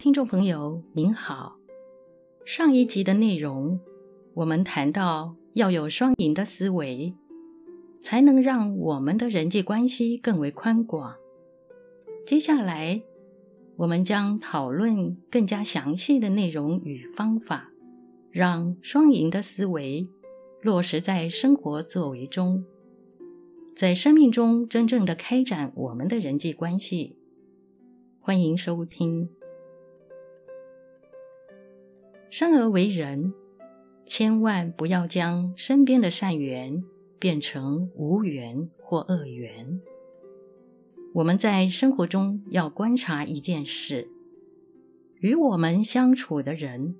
听众朋友您好，上一集的内容，我们谈到要有双赢的思维，才能让我们的人际关系更为宽广。接下来，我们将讨论更加详细的内容与方法，让双赢的思维落实在生活作为中，在生命中真正的开展我们的人际关系。欢迎收听。生而为人，千万不要将身边的善缘变成无缘或恶缘。我们在生活中要观察一件事：与我们相处的人，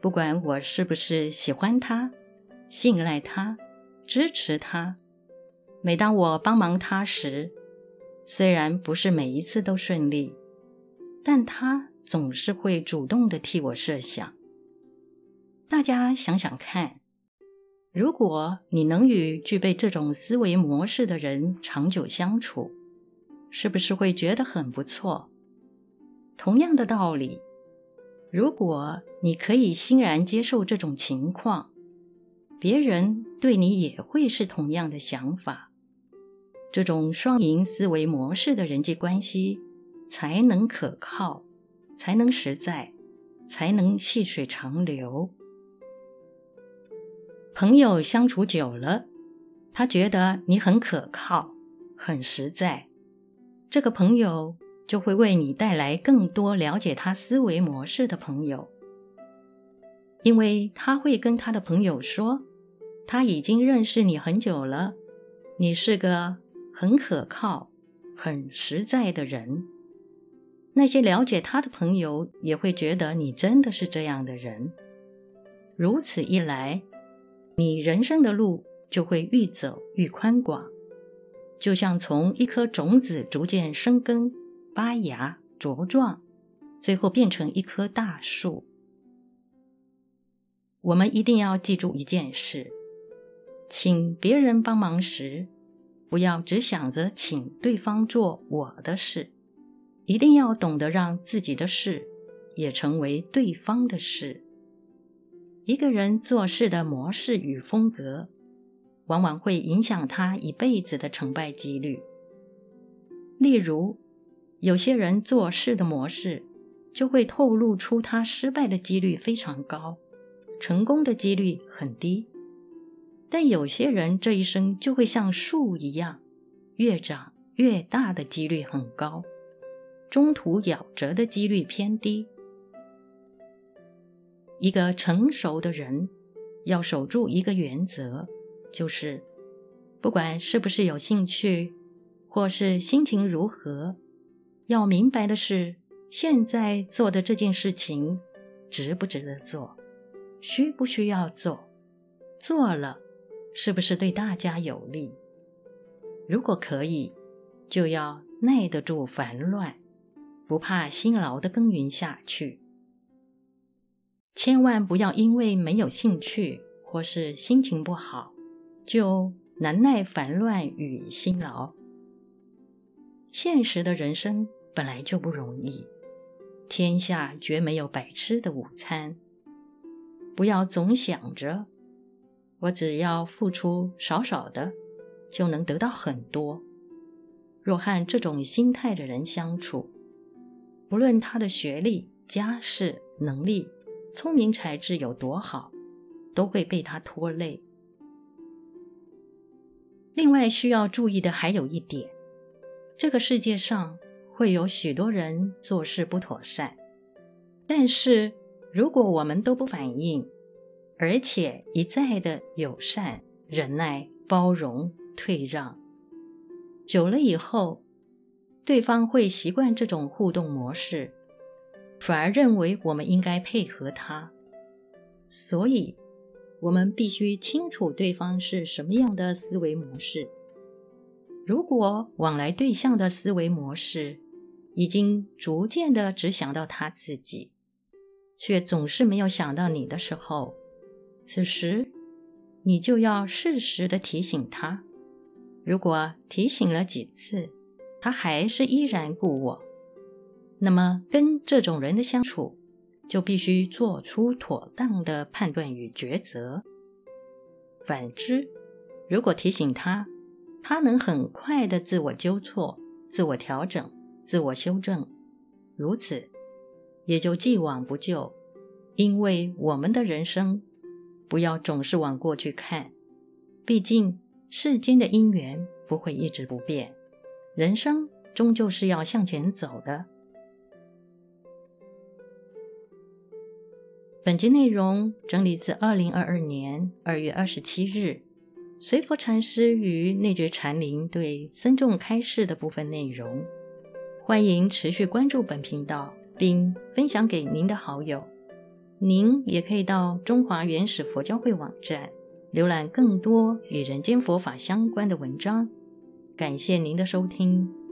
不管我是不是喜欢他、信赖他、支持他，每当我帮忙他时，虽然不是每一次都顺利，但他总是会主动地替我设想。大家想想看，如果你能与具备这种思维模式的人长久相处，是不是会觉得很不错？同样的道理，如果你可以欣然接受这种情况，别人对你也会是同样的想法。这种双赢思维模式的人际关系才能可靠，才能实在，才能细水长流。朋友相处久了，他觉得你很可靠、很实在，这个朋友就会为你带来更多了解他思维模式的朋友，因为他会跟他的朋友说，他已经认识你很久了，你是个很可靠、很实在的人。那些了解他的朋友也会觉得你真的是这样的人，如此一来，你人生的路就会愈走愈宽广，就像从一颗种子逐渐生根、发芽、茁壮，最后变成一棵大树。我们一定要记住一件事：请别人帮忙时，不要只想着请对方做我的事，一定要懂得让自己的事也成为对方的事。一个人做事的模式与风格，往往会影响他一辈子的成败几率。例如，有些人做事的模式，就会透露出他失败的几率非常高，成功的几率很低。但有些人这一生就会像树一样，越长越大的几率很高，中途夭折的几率偏低。一个成熟的人要守住一个原则，就是不管是不是有兴趣，或是心情如何，要明白的是，现在做的这件事情值不值得做，需不需要做，做了是不是对大家有利。如果可以，就要耐得住烦乱，不怕辛劳的耕耘下去。千万不要因为没有兴趣或是心情不好，就难耐烦乱与辛劳。现实的人生本来就不容易，天下绝没有白吃的午餐。不要总想着我只要付出少少的，就能得到很多。若和这种心态的人相处，不论他的学历、家世、能力，聪明才智有多好，都会被他拖累。另外需要注意的还有一点，这个世界上会有许多人做事不妥善，但是如果我们都不反应，而且一再的友善、忍耐、包容、退让，久了以后，对方会习惯这种互动模式。反而认为我们应该配合他，所以我们必须清楚对方是什么样的思维模式。如果往来对象的思维模式已经逐渐的只想到他自己，却总是没有想到你的时候，此时你就要适时的提醒他。如果提醒了几次，他还是依然故我。那么跟这种人的相处，就必须做出妥当的判断与抉择。反之，如果提醒他，他能很快的自我纠错、自我调整、自我修正，如此也就既往不咎。因为我们的人生，不要总是往过去看，毕竟世间的因缘不会一直不变，人生终究是要向前走的。本节内容整理自二零二二年二月二十七日，随佛禅师于内觉禅林对僧众开示的部分内容。欢迎持续关注本频道，并分享给您的好友。您也可以到中华原始佛教会网站浏览更多与人间佛法相关的文章。感谢您的收听。